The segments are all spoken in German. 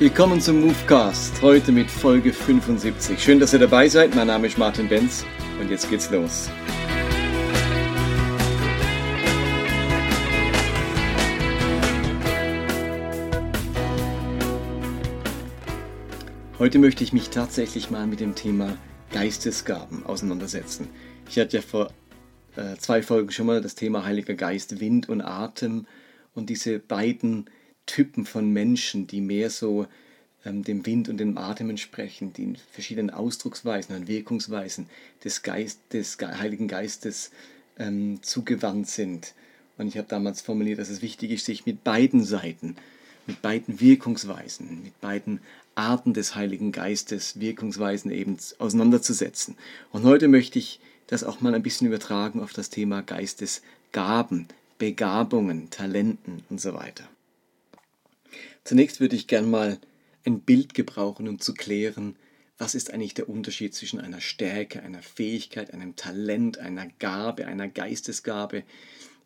Willkommen zum Movecast, heute mit Folge 75. Schön, dass ihr dabei seid. Mein Name ist Martin Benz und jetzt geht's los. Heute möchte ich mich tatsächlich mal mit dem Thema Geistesgaben auseinandersetzen. Ich hatte ja vor äh, zwei Folgen schon mal das Thema Heiliger Geist, Wind und Atem und diese beiden Typen von Menschen, die mehr so ähm, dem Wind und dem Atem entsprechen, die in verschiedenen Ausdrucksweisen und Wirkungsweisen des, Geist, des Heiligen Geistes ähm, zugewandt sind. Und ich habe damals formuliert, dass es wichtig ist, sich mit beiden Seiten, mit beiden Wirkungsweisen, mit beiden Arten des Heiligen Geistes, Wirkungsweisen eben auseinanderzusetzen. Und heute möchte ich das auch mal ein bisschen übertragen auf das Thema Geistesgaben, Begabungen, Talenten und so weiter. Zunächst würde ich gern mal ein Bild gebrauchen, um zu klären, was ist eigentlich der Unterschied zwischen einer Stärke, einer Fähigkeit, einem Talent, einer Gabe, einer Geistesgabe.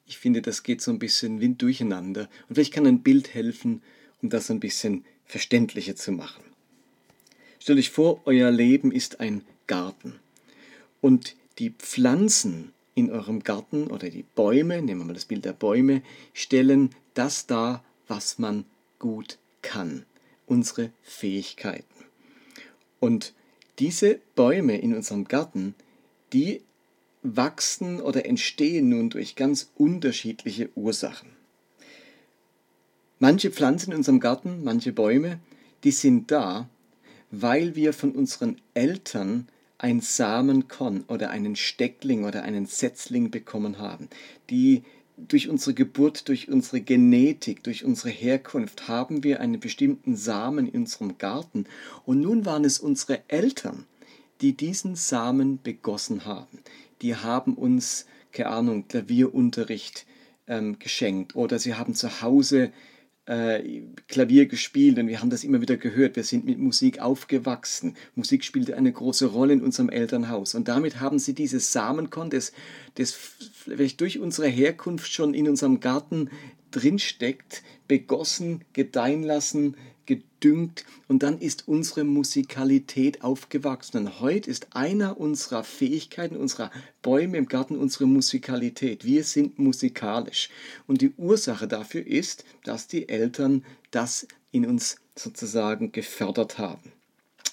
Ich finde, das geht so ein bisschen wind durcheinander und vielleicht kann ein Bild helfen, um das ein bisschen verständlicher zu machen. Stellt euch vor, euer Leben ist ein Garten und die Pflanzen in eurem Garten oder die Bäume, nehmen wir mal das Bild der Bäume, stellen das dar, was man gut kann, unsere Fähigkeiten. Und diese Bäume in unserem Garten, die wachsen oder entstehen nun durch ganz unterschiedliche Ursachen. Manche Pflanzen in unserem Garten, manche Bäume, die sind da, weil wir von unseren Eltern ein Samenkorn oder einen Steckling oder einen Setzling bekommen haben. Die durch unsere Geburt, durch unsere Genetik, durch unsere Herkunft haben wir einen bestimmten Samen in unserem Garten. Und nun waren es unsere Eltern, die diesen Samen begossen haben. Die haben uns, keine Ahnung, Klavierunterricht ähm, geschenkt oder sie haben zu Hause äh, Klavier gespielt und wir haben das immer wieder gehört. Wir sind mit Musik aufgewachsen. Musik spielte eine große Rolle in unserem Elternhaus. Und damit haben sie dieses Samenkorn, das, das vielleicht durch unsere Herkunft schon in unserem Garten drinsteckt, begossen, gedeihen lassen, gedüngt und dann ist unsere Musikalität aufgewachsen. Und heute ist einer unserer Fähigkeiten, unserer Bäume im Garten unsere Musikalität. Wir sind musikalisch. Und die Ursache dafür ist, dass die Eltern das in uns sozusagen gefördert haben.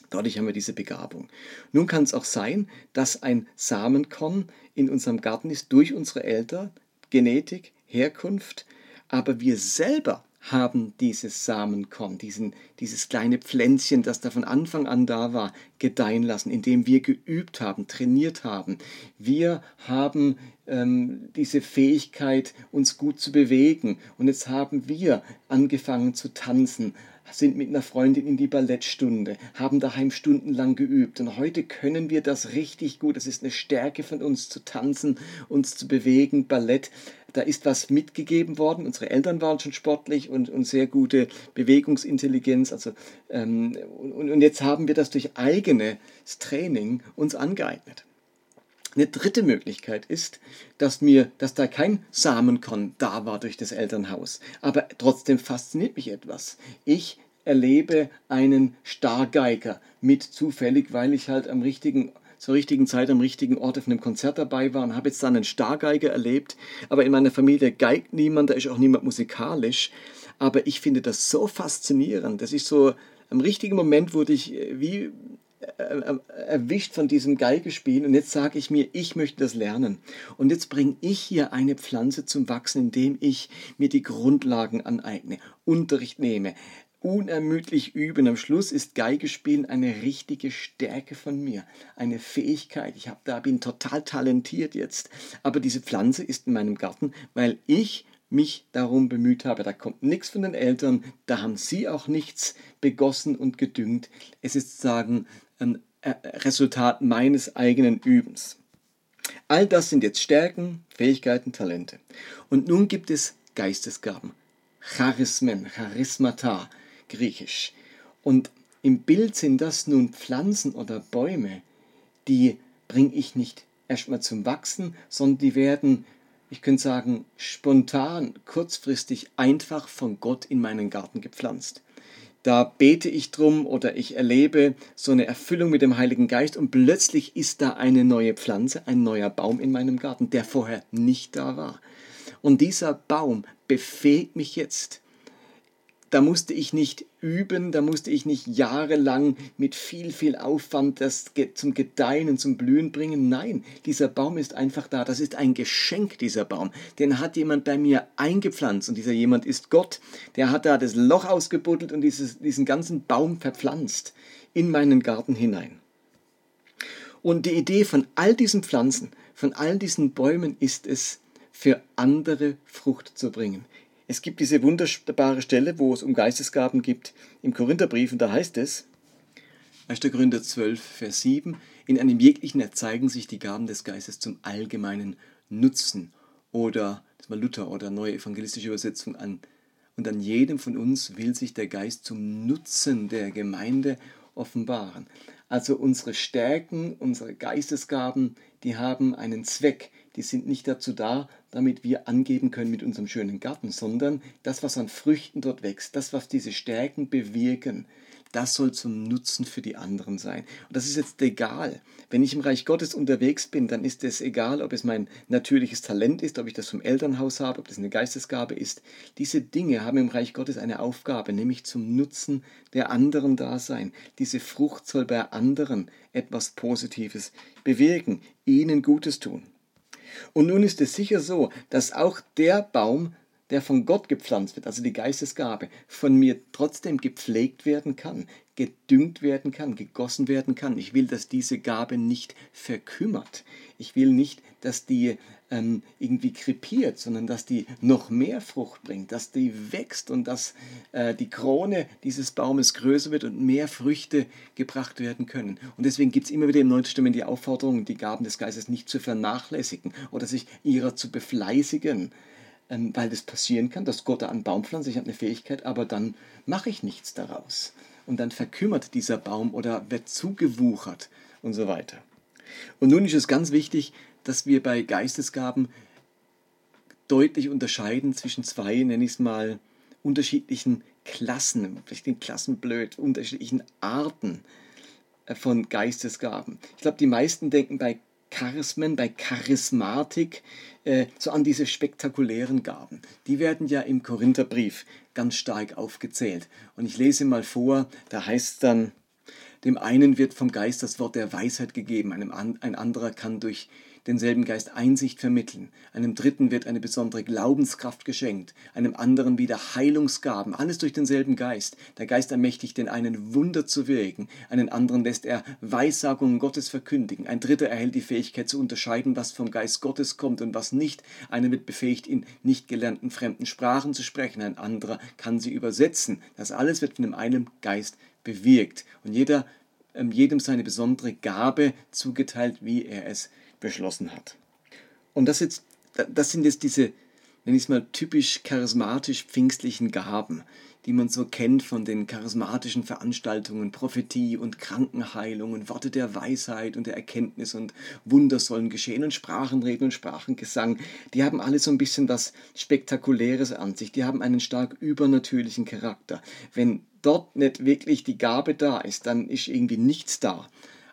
Dadurch haben wir diese Begabung. Nun kann es auch sein, dass ein Samenkorn in unserem Garten ist durch unsere Eltern, Genetik, Herkunft, aber wir selber haben dieses Samenkorn, diesen, dieses kleine Pflänzchen, das da von Anfang an da war, gedeihen lassen, indem wir geübt haben, trainiert haben. Wir haben ähm, diese Fähigkeit, uns gut zu bewegen. Und jetzt haben wir angefangen zu tanzen, sind mit einer Freundin in die Ballettstunde, haben daheim stundenlang geübt. Und heute können wir das richtig gut. Es ist eine Stärke von uns zu tanzen, uns zu bewegen, Ballett. Da ist was mitgegeben worden. Unsere Eltern waren schon sportlich und, und sehr gute Bewegungsintelligenz. Also, ähm, und, und jetzt haben wir das durch eigenes Training uns angeeignet. Eine dritte Möglichkeit ist, dass mir, dass da kein Samenkorn da war durch das Elternhaus, aber trotzdem fasziniert mich etwas. Ich erlebe einen Stargeiger mit zufällig, weil ich halt am richtigen zur richtigen Zeit am richtigen Ort auf einem Konzert dabei war und habe jetzt dann einen Stargeiger erlebt. Aber in meiner Familie geigt niemand, da ist auch niemand musikalisch. Aber ich finde das so faszinierend. Das ist so, am richtigen Moment wurde ich äh, wie erwischt von diesem Geigespielen und jetzt sage ich mir, ich möchte das lernen. Und jetzt bringe ich hier eine Pflanze zum Wachsen, indem ich mir die Grundlagen aneigne, Unterricht nehme, unermüdlich üben. Am Schluss ist Geigespielen eine richtige Stärke von mir, eine Fähigkeit. Ich hab, da bin total talentiert jetzt. Aber diese Pflanze ist in meinem Garten, weil ich mich darum bemüht habe. Da kommt nichts von den Eltern, da haben sie auch nichts begossen und gedüngt. Es ist sozusagen ein äh, Resultat meines eigenen Übens. All das sind jetzt Stärken, Fähigkeiten, Talente. Und nun gibt es Geistesgaben, Charismen, Charismata, griechisch. Und im Bild sind das nun Pflanzen oder Bäume, die bringe ich nicht erstmal zum Wachsen, sondern die werden, ich könnte sagen, spontan, kurzfristig einfach von Gott in meinen Garten gepflanzt. Da bete ich drum oder ich erlebe so eine Erfüllung mit dem Heiligen Geist und plötzlich ist da eine neue Pflanze, ein neuer Baum in meinem Garten, der vorher nicht da war. Und dieser Baum befähigt mich jetzt, da musste ich nicht üben, da musste ich nicht jahrelang mit viel, viel Aufwand das zum Gedeihen und zum Blühen bringen. Nein, dieser Baum ist einfach da. Das ist ein Geschenk, dieser Baum. Den hat jemand bei mir eingepflanzt und dieser jemand ist Gott. Der hat da das Loch ausgebuddelt und dieses, diesen ganzen Baum verpflanzt in meinen Garten hinein. Und die Idee von all diesen Pflanzen, von all diesen Bäumen ist es, für andere Frucht zu bringen. Es gibt diese wunderbare Stelle, wo es um Geistesgaben gibt im Korintherbrief, und da heißt es, 1. Korinther 12, Vers 7, in einem jeglichen erzeigen sich die Gaben des Geistes zum allgemeinen Nutzen. Oder, das mal Luther oder neue evangelistische Übersetzung an. Und an jedem von uns will sich der Geist zum Nutzen der Gemeinde offenbaren. Also unsere Stärken, unsere Geistesgaben, die haben einen Zweck. Die sind nicht dazu da, damit wir angeben können mit unserem schönen Garten, sondern das, was an Früchten dort wächst, das, was diese Stärken bewirken, das soll zum Nutzen für die anderen sein. Und das ist jetzt egal. Wenn ich im Reich Gottes unterwegs bin, dann ist es egal, ob es mein natürliches Talent ist, ob ich das vom Elternhaus habe, ob das eine Geistesgabe ist. Diese Dinge haben im Reich Gottes eine Aufgabe, nämlich zum Nutzen der anderen da sein. Diese Frucht soll bei anderen etwas Positives bewirken, ihnen Gutes tun. Und nun ist es sicher so, dass auch der Baum, der von Gott gepflanzt wird, also die Geistesgabe, von mir trotzdem gepflegt werden kann, gedüngt werden kann, gegossen werden kann. Ich will, dass diese Gabe nicht verkümmert. Ich will nicht, dass die ähm, irgendwie krepiert, sondern dass die noch mehr Frucht bringt, dass die wächst und dass äh, die Krone dieses Baumes größer wird und mehr Früchte gebracht werden können. Und deswegen gibt es immer wieder im Neuen Testament die Aufforderung, die Gaben des Geistes nicht zu vernachlässigen oder sich ihrer zu befleißigen ähm, weil das passieren kann, dass Gott da einen Baum pflanzt, ich habe eine Fähigkeit, aber dann mache ich nichts daraus. Und dann verkümmert dieser Baum oder wird zugewuchert und so weiter. Und nun ist es ganz wichtig, dass wir bei Geistesgaben deutlich unterscheiden zwischen zwei, nenne ich es mal, unterschiedlichen Klassen, vielleicht den Klassen blöd, unterschiedlichen Arten äh, von Geistesgaben. Ich glaube, die meisten denken bei Charismen, bei Charismatik, äh, so an diese spektakulären Gaben. Die werden ja im Korintherbrief ganz stark aufgezählt. Und ich lese mal vor, da heißt dann, dem einen wird vom Geist das Wort der Weisheit gegeben, einem an, ein anderer kann durch denselben Geist Einsicht vermitteln, einem dritten wird eine besondere Glaubenskraft geschenkt, einem anderen wieder Heilungsgaben, alles durch denselben Geist. Der Geist ermächtigt den einen Wunder zu wirken, einen anderen lässt er Weissagungen Gottes verkündigen, ein dritter erhält die Fähigkeit zu unterscheiden, was vom Geist Gottes kommt und was nicht, einer wird befähigt, in nicht gelernten fremden Sprachen zu sprechen, ein anderer kann sie übersetzen. Das alles wird von dem einen Geist bewirkt. Und jeder ähm, jedem seine besondere Gabe zugeteilt, wie er es beschlossen hat. Und das, jetzt, das sind jetzt diese, nenne ich es mal, typisch charismatisch-pfingstlichen Gaben, die man so kennt von den charismatischen Veranstaltungen, Prophetie und Krankenheilung Worte der Weisheit und der Erkenntnis und Wunder sollen geschehen und Sprachenreden und Sprachengesang. Die haben alle so ein bisschen was Spektakuläres an sich. Die haben einen stark übernatürlichen Charakter. Wenn dort nicht wirklich die Gabe da ist, dann ist irgendwie nichts da.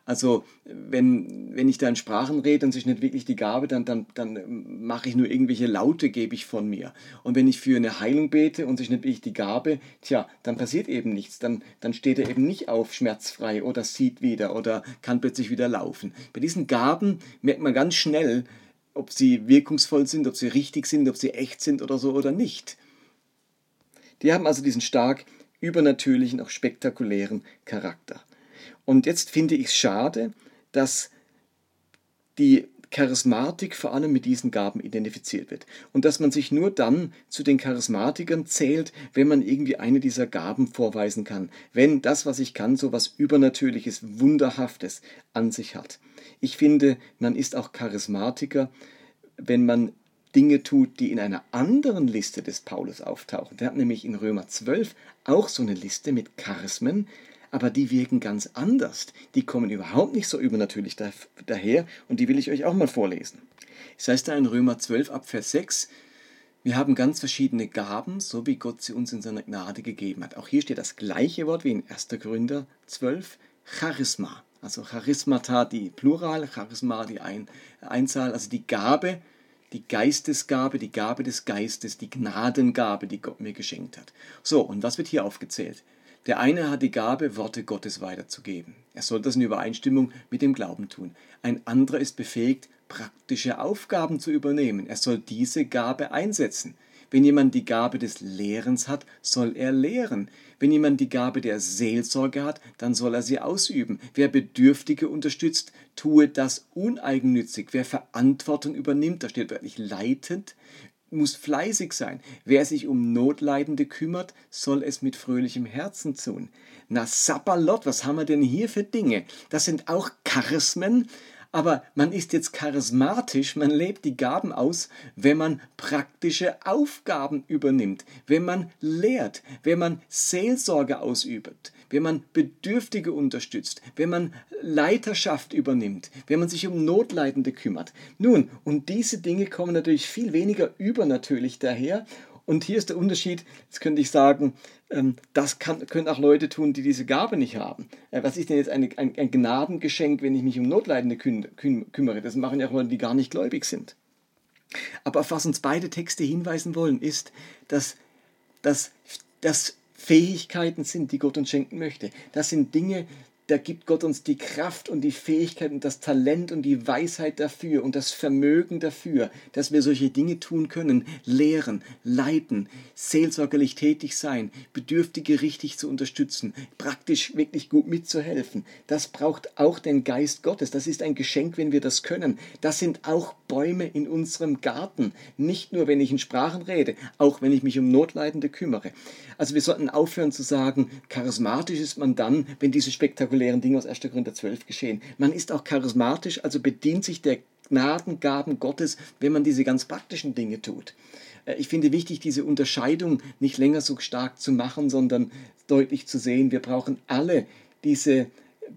Also wenn, wenn ich da in Sprachen rede und sich nicht wirklich die Gabe, dann, dann, dann mache ich nur irgendwelche Laute, gebe ich von mir. Und wenn ich für eine Heilung bete und sich nicht wirklich die Gabe, tja, dann passiert eben nichts. Dann, dann steht er eben nicht auf schmerzfrei oder sieht wieder oder kann plötzlich wieder laufen. Bei diesen Gaben merkt man ganz schnell, ob sie wirkungsvoll sind, ob sie richtig sind, ob sie echt sind oder so oder nicht. Die haben also diesen stark übernatürlichen, auch spektakulären Charakter. Und jetzt finde ich es schade, dass die Charismatik vor allem mit diesen Gaben identifiziert wird. Und dass man sich nur dann zu den Charismatikern zählt, wenn man irgendwie eine dieser Gaben vorweisen kann. Wenn das, was ich kann, so was Übernatürliches, Wunderhaftes an sich hat. Ich finde, man ist auch Charismatiker, wenn man Dinge tut, die in einer anderen Liste des Paulus auftauchen. Der hat nämlich in Römer 12 auch so eine Liste mit Charismen, aber die wirken ganz anders. Die kommen überhaupt nicht so übernatürlich daher und die will ich euch auch mal vorlesen. Es heißt da in Römer 12 ab Vers 6, Wir haben ganz verschiedene Gaben, so wie Gott sie uns in seiner Gnade gegeben hat. Auch hier steht das gleiche Wort wie in 1. Korinther 12, Charisma. Also Charismata, die Plural, Charisma, die Ein Einzahl, also die Gabe, die Geistesgabe, die Gabe des Geistes, die Gnadengabe, die Gott mir geschenkt hat. So, und was wird hier aufgezählt? Der eine hat die Gabe, Worte Gottes weiterzugeben. Er soll das in Übereinstimmung mit dem Glauben tun. Ein anderer ist befähigt, praktische Aufgaben zu übernehmen. Er soll diese Gabe einsetzen. Wenn jemand die Gabe des Lehrens hat, soll er lehren. Wenn jemand die Gabe der Seelsorge hat, dann soll er sie ausüben. Wer Bedürftige unterstützt, tue das uneigennützig. Wer Verantwortung übernimmt, da steht wörtlich leitend, muss fleißig sein. Wer sich um Notleidende kümmert, soll es mit fröhlichem Herzen tun. Na, Sabbalot, was haben wir denn hier für Dinge? Das sind auch Charismen, aber man ist jetzt charismatisch, man lebt die Gaben aus, wenn man praktische Aufgaben übernimmt, wenn man lehrt, wenn man Seelsorge ausübt, wenn man Bedürftige unterstützt, wenn man Leiterschaft übernimmt, wenn man sich um Notleidende kümmert. Nun, und diese Dinge kommen natürlich viel weniger übernatürlich daher und hier ist der Unterschied, jetzt könnte ich sagen, das kann, können auch Leute tun, die diese Gabe nicht haben. Äh, was ist denn jetzt eine, ein, ein, Gnadengeschenk, wenn ich mich um Notleidende kümmere? Das machen ja auch Leute, die gar nicht gläubig sind. Aber auf was uns beide Texte hinweisen wollen, ist, dass, dass, dass Fähigkeiten sind, die Gott uns schenken möchte. Das sind Dinge, da gibt Gott uns die Kraft und die Fähigkeit und das Talent und die Weisheit dafür und das Vermögen dafür, dass wir solche Dinge tun können, lehren, leiten, seelsorgerlich tätig sein, Bedürftige richtig zu unterstützen, praktisch wirklich gut mitzuhelfen. Das braucht auch den Geist Gottes. Das ist ein Geschenk, wenn wir das können. Das sind auch Bäume in unserem Garten. Nicht nur, wenn ich in Sprachen rede, auch wenn ich mich um Notleidende kümmere. Also wir sollten aufhören zu sagen, charismatisch ist man dann, wenn diese spektakulären Dinge aus 1. Korinther 12 geschehen. Man ist auch charismatisch, also bedient sich der Gnadengaben Gottes, wenn man diese ganz praktischen Dinge tut. Äh, ich finde wichtig, diese Unterscheidung nicht länger so stark zu machen, sondern deutlich zu sehen, wir brauchen alle diese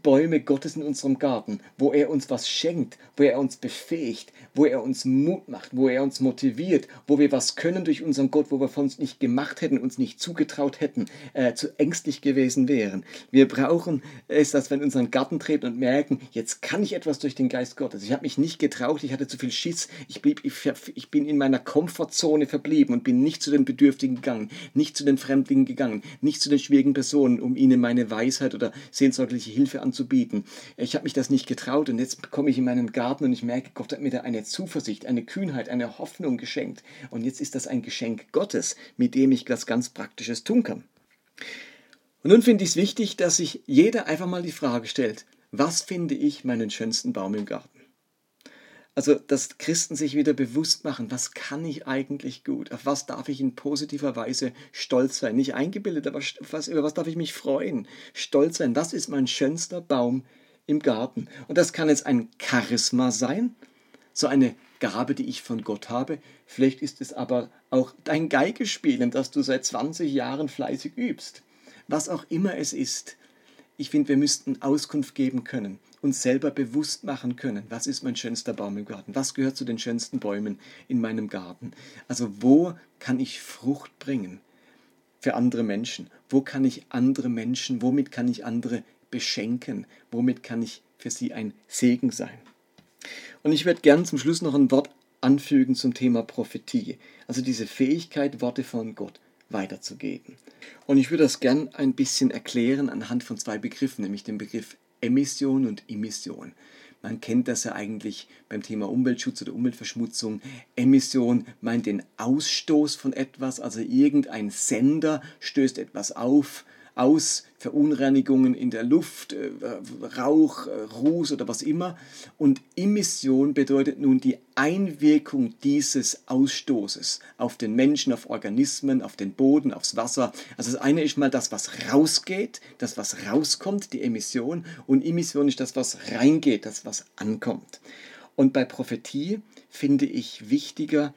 Bäume Gottes in unserem Garten, wo er uns was schenkt, wo er uns befähigt, wo er uns Mut macht, wo er uns motiviert, wo wir was können durch unseren Gott, wo wir von uns nicht gemacht hätten, uns nicht zugetraut hätten, äh, zu ängstlich gewesen wären. Wir brauchen es, dass wir in unseren Garten treten und merken, jetzt kann ich etwas durch den Geist Gottes. Ich habe mich nicht getraut, ich hatte zu viel Schiss, ich, blieb, ich, ich bin in meiner Komfortzone verblieben und bin nicht zu den Bedürftigen gegangen, nicht zu den Fremdlingen gegangen, nicht zu den schwierigen Personen, um ihnen meine Weisheit oder seelsorgliche Hilfe anzubieten. Ich habe mich das nicht getraut und jetzt komme ich in meinen Garten und ich merke, Gott hat mir da eine Zuversicht, eine Kühnheit, eine Hoffnung geschenkt. Und jetzt ist das ein Geschenk Gottes, mit dem ich was ganz Praktisches tun kann. Und nun finde ich es wichtig, dass sich jeder einfach mal die Frage stellt, was finde ich meinen schönsten Baum im Garten? Also, dass Christen sich wieder bewusst machen, was kann ich eigentlich gut? Auf was darf ich in positiver Weise stolz sein? Nicht eingebildet, aber was, über was darf ich mich freuen? Stolz sein. Was ist mein schönster Baum im Garten? Und das kann jetzt ein Charisma sein, so eine Gabe, die ich von Gott habe. Vielleicht ist es aber auch dein Geigespielen, das du seit 20 Jahren fleißig übst. Was auch immer es ist. Ich finde, wir müssten Auskunft geben können uns selber bewusst machen können, was ist mein schönster Baum im Garten, was gehört zu den schönsten Bäumen in meinem Garten. Also wo kann ich Frucht bringen für andere Menschen? Wo kann ich andere Menschen, womit kann ich andere beschenken? Womit kann ich für sie ein Segen sein? Und ich werde gern zum Schluss noch ein Wort anfügen zum Thema Prophetie, also diese Fähigkeit, Worte von Gott weiterzugeben. Und ich würde das gern ein bisschen erklären anhand von zwei Begriffen, nämlich dem Begriff Emission und Emission. Man kennt das ja eigentlich beim Thema Umweltschutz oder Umweltverschmutzung. Emission meint den Ausstoß von etwas, also irgendein Sender stößt etwas auf, aus Verunreinigungen in der Luft, äh, Rauch, äh, Ruß oder was immer. Und Emission bedeutet nun die Einwirkung dieses Ausstoßes auf den Menschen, auf Organismen, auf den Boden, aufs Wasser. Also das eine ist mal das, was rausgeht, das, was rauskommt, die Emission. Und Emission ist das, was reingeht, das, was ankommt. Und bei Prophetie finde ich wichtiger,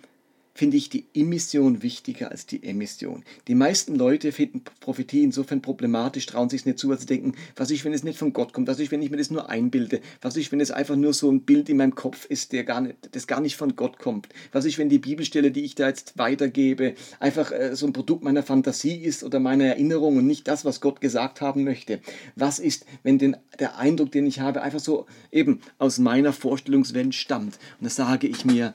finde ich die Emission wichtiger als die Emission. Die meisten Leute finden Prophetie insofern problematisch, trauen sich es nicht zu, weil sie denken, was ich, wenn es nicht von Gott kommt, was ich, wenn ich mir das nur einbilde, was ich, wenn es einfach nur so ein Bild in meinem Kopf ist, der gar nicht, das gar nicht von Gott kommt, was ich, wenn die Bibelstelle, die ich da jetzt weitergebe, einfach äh, so ein Produkt meiner Fantasie ist oder meiner Erinnerung und nicht das, was Gott gesagt haben möchte. Was ist, wenn den, der Eindruck, den ich habe, einfach so eben aus meiner Vorstellungswelt stammt? Und da sage ich mir,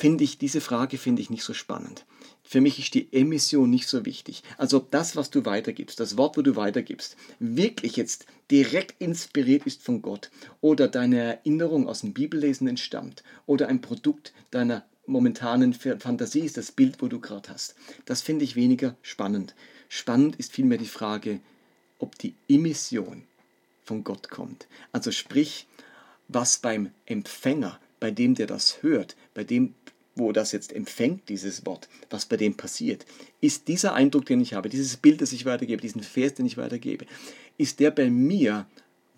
finde ich, diese Frage finde ich nicht so spannend. Für mich ist die Emission nicht so wichtig. Also ob das, was du weitergibst, das Wort, wo du weitergibst, wirklich jetzt direkt inspiriert ist von Gott oder deine Erinnerung aus dem Bibellesen entstammt oder ein Produkt deiner momentanen Fantasie ist, das Bild, wo du gerade hast. Das finde ich weniger spannend. Spannend ist vielmehr die Frage, ob die Emission von Gott kommt. Also sprich, was beim Empfänger, bei dem der das hört, bei dem wo das jetzt empfängt, dieses Wort, was bei dem passiert, ist dieser Eindruck, den ich habe, dieses Bild, das ich weitergebe, diesen Vers, den ich weitergebe, ist der bei mir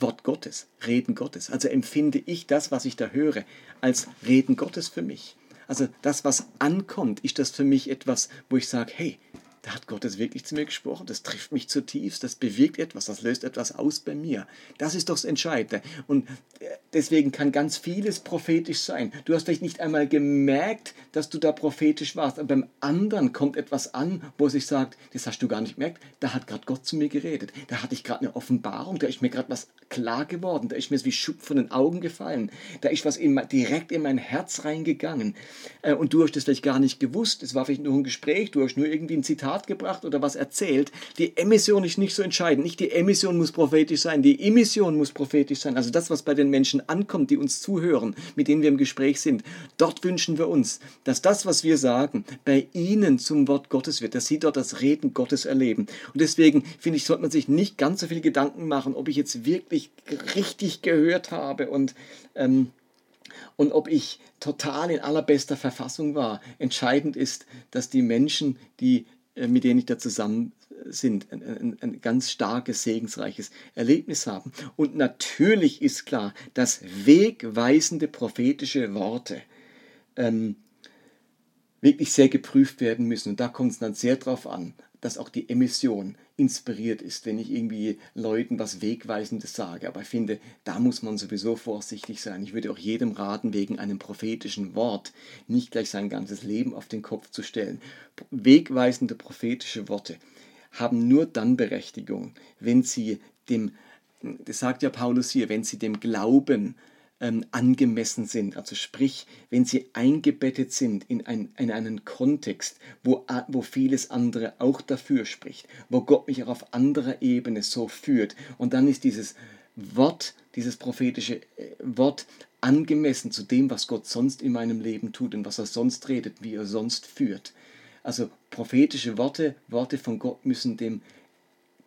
Wort Gottes, Reden Gottes. Also empfinde ich das, was ich da höre, als Reden Gottes für mich. Also das, was ankommt, ist das für mich etwas, wo ich sage, hey, da hat Gott es wirklich zu mir gesprochen, das trifft mich zutiefst, das bewirkt etwas, das löst etwas aus bei mir. Das ist doch das Entscheidende. Und äh, deswegen kann ganz vieles prophetisch sein. Du hast vielleicht nicht einmal gemerkt, dass du da prophetisch warst, aber beim anderen kommt etwas an, wo sich sagt, das hast du gar nicht gemerkt, da hat gerade Gott zu mir geredet, da hatte ich gerade eine Offenbarung, da ist mir gerade was klar geworden, da ist mir wie Schub von den Augen gefallen, da ist was in, direkt in mein Herz reingegangen. Äh, und du hast das vielleicht gar nicht gewusst, es war vielleicht nur ein Gespräch, du hast nur irgendwie ein Zitat Zitat gebracht oder was erzählt. Die Emission ist nicht so entscheidend. Nicht die Emission muss prophetisch sein, die Emission muss prophetisch sein. Also das, was bei den Menschen ankommt, die uns zuhören, mit denen wir im Gespräch sind. Dort wünschen wir uns, dass das, was wir sagen, bei ihnen zum Wort Gottes wird, dass sie dort das Reden Gottes erleben. Und deswegen finde ich, sollte man sich nicht ganz so viel Gedanken machen, ob ich jetzt wirklich richtig gehört habe und ähm, und ob ich total in allerbester Verfassung war. Entscheidend ist, dass die Menschen, die mit denen ich da zusammen sind, ein, ein, ein, ganz starkes, segensreiches Erlebnis haben. Und natürlich ist klar, dass wegweisende prophetische Worte ähm, wirklich sehr geprüft werden müssen. Und da kommt es dann sehr darauf an, dass auch die Emission inspiriert ist, wenn ich irgendwie Leuten was Wegweisendes sage. Aber ich finde, da muss man sowieso vorsichtig sein. Ich würde auch jedem raten, wegen einem prophetischen Wort nicht gleich sein ganzes Leben auf den Kopf zu stellen. Wegweisende prophetische Worte haben nur dann Berechtigung, wenn sie dem, das sagt ja Paulus hier, wenn sie dem Glauben ähm, angemessen sind. Also sprich, wenn sie eingebettet sind in, ein, in einen Kontext, wo, wo vieles andere auch dafür spricht, wo Gott mich auch auf anderer Ebene so führt. Und dann ist dieses Wort, dieses prophetische äh, Wort angemessen zu dem, was Gott sonst in meinem Leben tut und was er sonst redet, wie er sonst führt. Also prophetische Worte, Worte von Gott müssen dem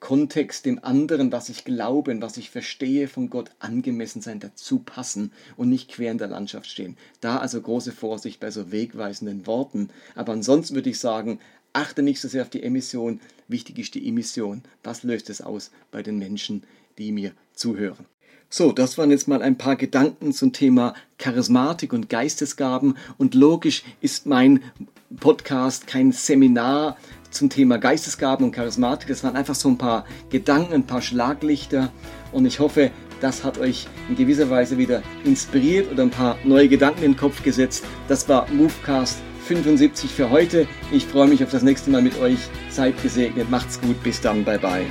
Kontext, dem anderen, was ich glaube und was ich verstehe von Gott, angemessen sein, dazu passen und nicht quer in der Landschaft stehen. Da also große Vorsicht bei so wegweisenden Worten. Aber ansonsten würde ich sagen, achte nicht so sehr auf die Emission, wichtig ist die Emission. Was löst es aus bei den Menschen, die mir zuhören? So, das waren jetzt mal ein paar Gedanken zum Thema Charismatik und Geistesgaben. Und logisch ist mein Podcast kein Seminar zum Thema Geistesgaben und Charismatik. Das waren einfach so ein paar Gedanken, ein paar Schlaglichter. Und ich hoffe, das hat euch in gewisser Weise wieder inspiriert oder ein paar neue Gedanken in den Kopf gesetzt. Das war Movecast 75 für heute. Ich freue mich auf das nächste Mal mit euch. Seid gesegnet, macht's gut, bis dann, bye bye.